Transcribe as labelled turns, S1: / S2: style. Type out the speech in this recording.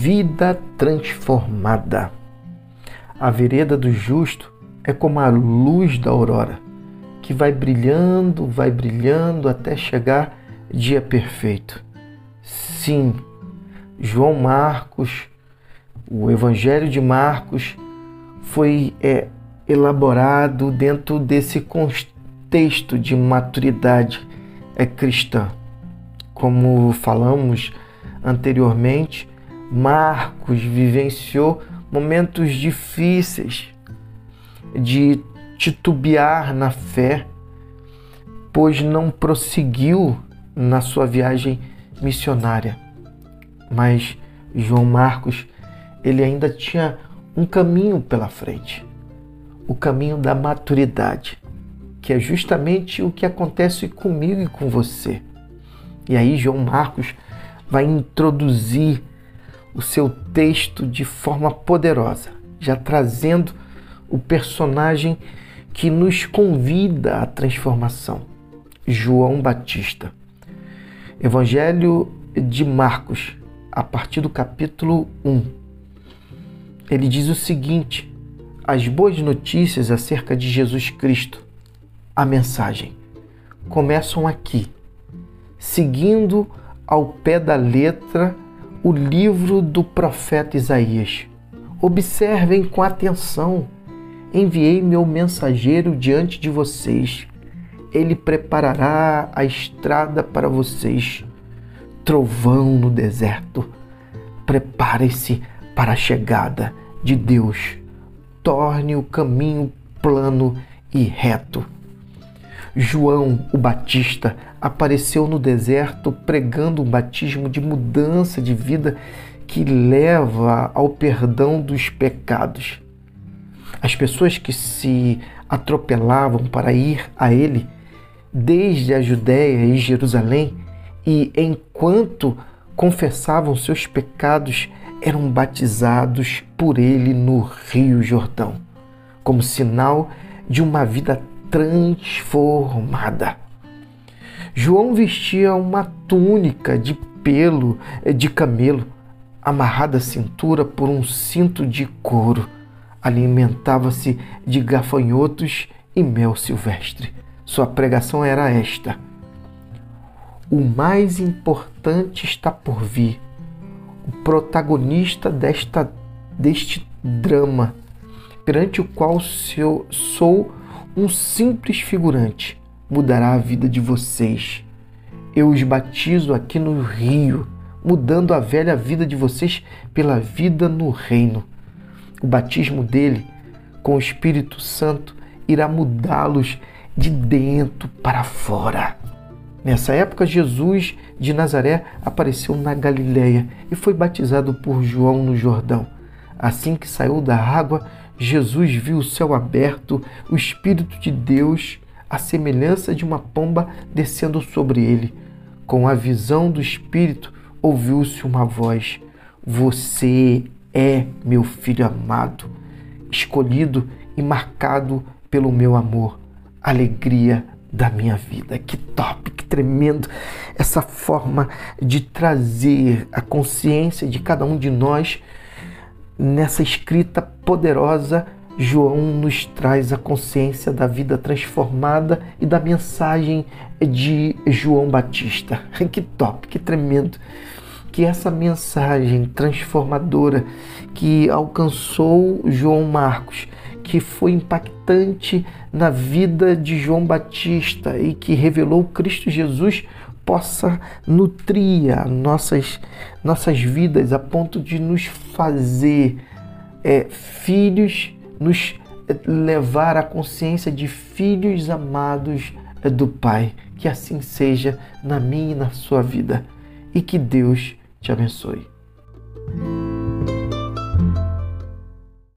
S1: vida transformada. A vereda do justo é como a luz da aurora, que vai brilhando, vai brilhando até chegar dia perfeito. Sim, João Marcos, o Evangelho de Marcos, foi é, elaborado dentro desse contexto de maturidade é, cristã. Como falamos anteriormente, Marcos vivenciou momentos difíceis de titubear na fé, pois não prosseguiu na sua viagem missionária. Mas João Marcos, ele ainda tinha um caminho pela frente, o caminho da maturidade, que é justamente o que acontece comigo e com você. E aí João Marcos vai introduzir o seu texto de forma poderosa, já trazendo o personagem que nos convida à transformação, João Batista. Evangelho de Marcos, a partir do capítulo 1. Ele diz o seguinte: as boas notícias acerca de Jesus Cristo, a mensagem, começam aqui, seguindo ao pé da letra o livro do profeta Isaías. Observem com atenção. Enviei meu mensageiro diante de vocês. Ele preparará a estrada para vocês. Trovão no deserto. Prepare-se para a chegada de Deus. Torne o caminho plano e reto. João o Batista apareceu no deserto pregando um batismo de mudança de vida que leva ao perdão dos pecados. As pessoas que se atropelavam para ir a ele, desde a Judéia e Jerusalém, e enquanto confessavam seus pecados, eram batizados por ele no Rio Jordão, como sinal de uma vida transformada. João vestia uma túnica de pelo eh, de camelo, amarrada à cintura por um cinto de couro. Alimentava-se de gafanhotos e mel silvestre. Sua pregação era esta: O mais importante está por vir. O protagonista desta, deste drama, perante o qual sou um simples figurante mudará a vida de vocês. Eu os batizo aqui no rio, mudando a velha vida de vocês pela vida no reino. O batismo dele com o Espírito Santo irá mudá-los de dentro para fora. Nessa época, Jesus de Nazaré apareceu na Galiléia e foi batizado por João no Jordão. Assim que saiu da água, Jesus viu o céu aberto, o Espírito de Deus a semelhança de uma pomba descendo sobre ele. Com a visão do Espírito, ouviu-se uma voz: Você é meu filho amado, escolhido e marcado pelo meu amor, alegria da minha vida. Que top, que tremendo essa forma de trazer a consciência de cada um de nós nessa escrita poderosa João nos traz a consciência da vida transformada e da mensagem de João Batista. Que top, que tremendo! Que essa mensagem transformadora que alcançou João Marcos, que foi impactante na vida de João Batista e que revelou Cristo Jesus, possa nutrir nossas, nossas vidas a ponto de nos fazer é, filhos nos levar à consciência de filhos amados do Pai. Que assim seja na minha e na sua vida. E que Deus te abençoe.